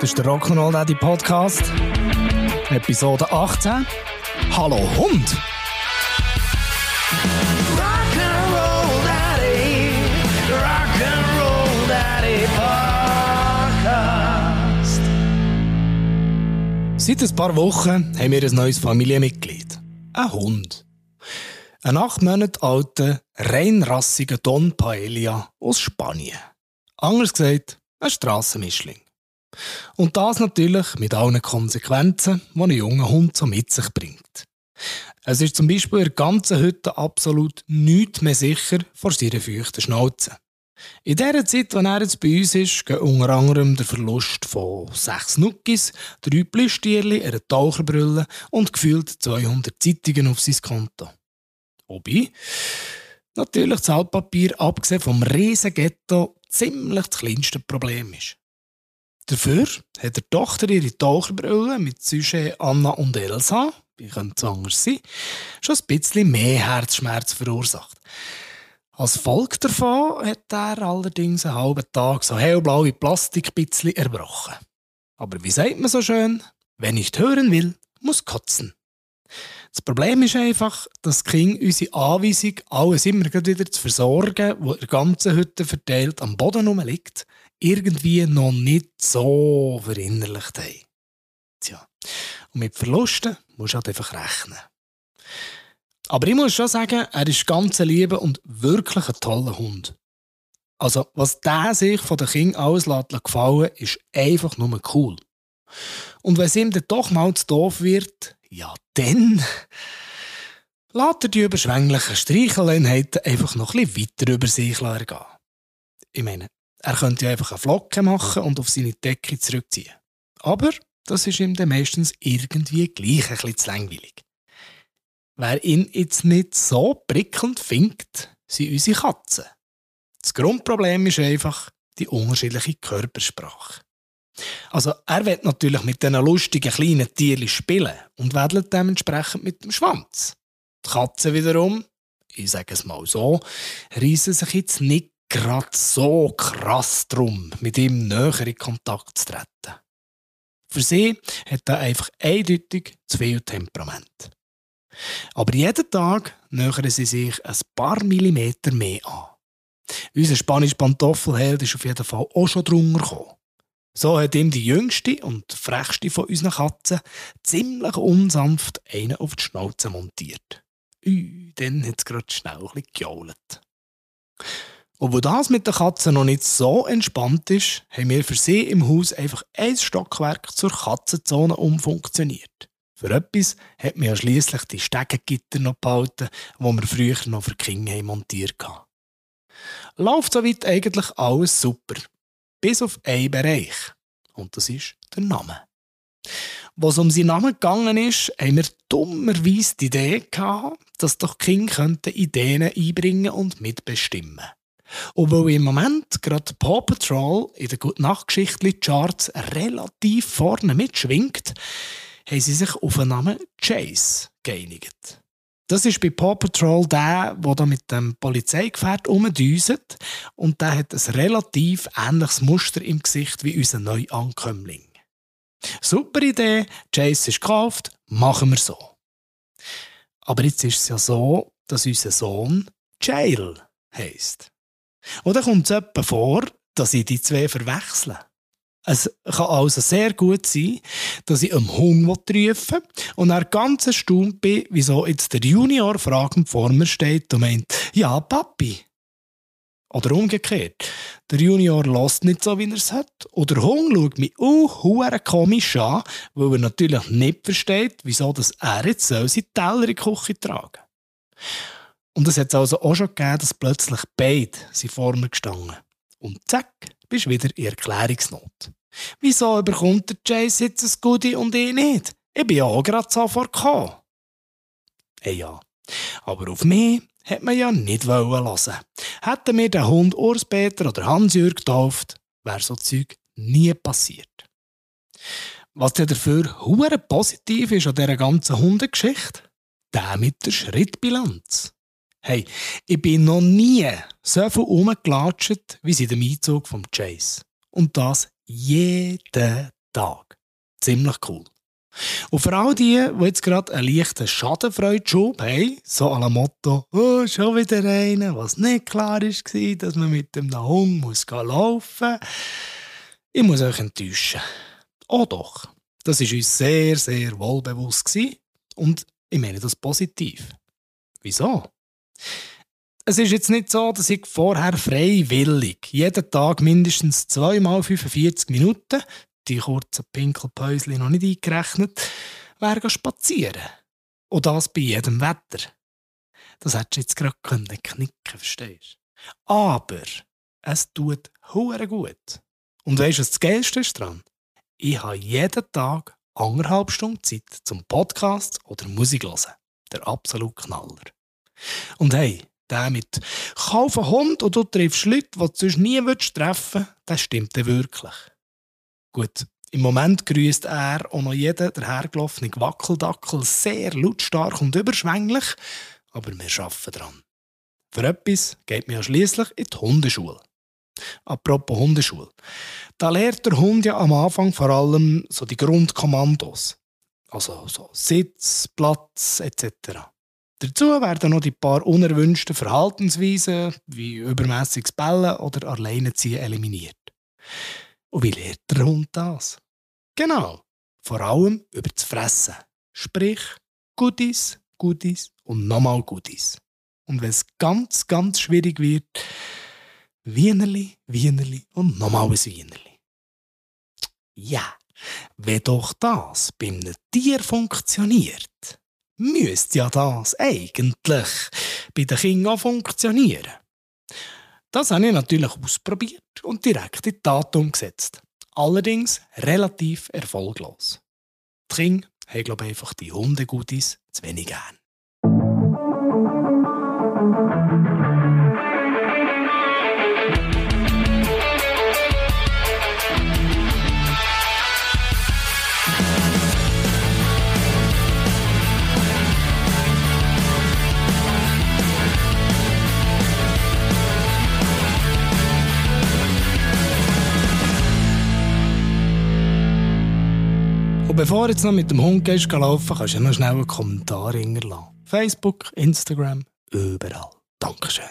Das ist der Rock'n'Roll Daddy Podcast. Episode 18. Hallo Hund! Rock'n'Roll Daddy, Rock'n'Roll Daddy Podcast. Seit ein paar Wochen haben wir ein neues Familienmitglied. Ein Hund. Ein acht Monate alter, reinrassiger Don Paella aus Spanien. Anders gesagt, ein Strassenmischling. Und das natürlich mit allen Konsequenzen, die ein junger Hund so mit sich bringt. Es ist zum Beispiel in der Hütte absolut nichts mehr sicher vor seiner feuchten Schnauze. In der Zeit, wenn er jetzt bei uns ist, geht unter anderem der Verlust von sechs Nuckis, drei Plüschtierli, einer Taucherbrille und gefühlt 200 Zeitungen auf sein Konto. Wobei, natürlich das Altpapier, abgesehen vom Riesenghetto, ziemlich das kleinste Problem ist. Dafür hat der Tochter ihre Taucherbrille mit Sujet Anna und Elsa, wie könnte es anders sein, schon ein bisschen mehr Herzschmerz verursacht. Als Folge davon hat er allerdings einen halben Tag so hellblaue Plastikbitzli erbrochen. Aber wie sagt man so schön? Wer nicht hören will, muss kotzen. Das Problem ist einfach, dass King unsere Anweisung, alles immer wieder zu versorgen, wo der ganzen Hütte verteilt am Boden rumliegt, irgendwie noch nicht so verinnerlicht haben. Tja, und mit Verlusten musst du halt einfach rechnen. Aber ich muss schon sagen, er ist ganz lieber und wirklich ein toller Hund. Also, was der sich von den Kindern alles gefallen ist einfach nur cool. Und wenn es ihm dann doch mal zu doof wird, ja dann lässt er die überschwänglichen Streicheleinheiten einfach noch ein bisschen weiter über sich ergehen. Ich meine, er könnte ja einfach eine Flocke machen und auf seine Decke zurückziehen. Aber das ist ihm dann meistens irgendwie gleich ein bisschen zu langweilig. Wer ihn jetzt nicht so prickelnd findet, sind unsere Katzen. Das Grundproblem ist einfach die unterschiedliche Körpersprache. Also er wird natürlich mit diesen lustigen kleinen Tierchen spielen und wedelt dementsprechend mit dem Schwanz. Die Katzen wiederum, ich sage es mal so, reissen sich jetzt nicht gerade so krass drum, mit ihm näher in Kontakt zu treten. Für sie hat er einfach eindeutig zu viel Temperament. Aber jeden Tag nähern sie sich ein paar Millimeter mehr an. Unser spanischer Pantoffelheld ist auf jeden Fall auch schon drunter gekommen. So hat ihm die jüngste und frechste von unseren Katzen ziemlich unsanft einen auf die Schnauze montiert. Ui, dann hat es gerade schnell ein gejault. Obwohl das mit den Katzen noch nicht so entspannt ist, haben wir für sie im Haus einfach ein Stockwerk zur Katzenzone umfunktioniert. Für etwas hat man ja schliesslich die Stegengitter noch behalten, die wir früher noch für Kinder montiert haben. Läuft soweit eigentlich alles super. Bis auf einen Bereich. Und das ist der Name. Was um seinen Namen gegangen ist, haben wir dummerweise die Idee gehabt, dass doch Kinder Ideen einbringen und mitbestimmen. Und weil im Moment gerade Paw Patrol in der Gute-Nacht-Geschichtli-Charts relativ vorne mitschwingt, haben sie sich auf den Namen Chase geeinigt. Das ist bei Paw Patrol der, der da mit dem Polizeigefährt umdüset und der hat ein relativ ähnliches Muster im Gesicht wie unser Neuankömmling. Super Idee, Chase ist gekauft, machen wir so. Aber jetzt ist es ja so, dass unser Sohn Jail heisst. Dann kommt es etwa vor, dass ich die zwei verwechsle. Es kann also sehr gut sein, dass ich einem Hund rufen und er ganz erstaunt bin, wieso jetzt der Junior fragend vor mir steht und meint, ja, Papi. Oder umgekehrt. Der Junior lässt nicht so, wie er es hat. Oder der Hund schaut mich auch komisch an, weil er natürlich nicht versteht, wieso dass er jetzt soll seinen Teller in die Küche tragen Und es hat also auch schon gegeben, dass plötzlich beide vor mir gestanden Und zack, bist du wieder in Erklärungsnot. Wieso bekommt der Chase jetzt ein Goodie und ich nicht? Ich bin ja auch gerade sofort gekommen. Hey ja, aber auf mich hat man ja nicht wollen lassen. Hätten wir den Hund Urs-Peter oder Hans-Jürg getauft, wäre so Zeug nie passiert. Was ja dafür hure positiv ist an dieser ganzen Hundegeschichte, der mit der Schrittbilanz. Hey, ich bin noch nie so viel rumgelatscht wie seit dem Einzug vom Chase. Und das Jeden Tag. Ziemlich cool. Und für all die, die jetzt gerade einen leichten Schadenfreude-Schub haben, so à la Motto, oh, schon wieder einer, was nicht klar war, dass man mit dem Hund muss laufen muss, ich muss euch enttäuschen. Oh doch, das war uns sehr, sehr wohlbewusst und ich meine das positiv. Wieso? Es ist jetzt nicht so, dass ich vorher freiwillig jeden Tag mindestens zweimal 45 Minuten die kurzen Pinkelpäuschen noch nicht eingerechnet, wäre spazieren. Und das bei jedem Wetter. Das hättest du jetzt gerade können knicken, verstehst du? Aber es tut hure gut. Und weißt du, was das Geilste ist dran? Ich habe jeden Tag anderthalb Stunden Zeit zum Podcast oder Musik hören. Der absolute Knaller. Und hey, der mit «Kauf einen Hund und du triffst Leute, die du sonst nie treffen willst», das stimmt wirklich. Gut, im Moment grüßt er auch noch jeden dahergelaufenen Wackeldackel sehr lautstark und überschwänglich, aber wir arbeiten dran. Für etwas geht man ja schliesslich in die Hundeschule. Apropos Hundeschule. Da lernt der Hund ja am Anfang vor allem so die Grundkommandos. Also so Sitz, Platz etc. Dazu werden noch die paar unerwünschten Verhaltensweisen wie übermäßiges Bellen oder Alleineziehen eliminiert. Und wie lernt der Hund das? Genau, vor allem über das Fressen. Sprich, Goodies, Goodies und nochmal Goodies. Und wenn es ganz, ganz schwierig wird, Wienerli, Wienerli und nochmal ein Wienerli. Ja, wenn doch das bei einem Tier funktioniert, müsste ja das eigentlich bei den Kindern auch funktionieren. Das habe ich natürlich ausprobiert und direkt in die Tat umgesetzt. Allerdings relativ erfolglos. Die Kinder haben, glaube ich, einfach die Hundegutis zu wenig gern. Bevor du jetzt noch mit dem Hund gehst, laufen, kannst du ja noch schnell einen Kommentar hinterlassen. Facebook, Instagram, überall. Dankeschön.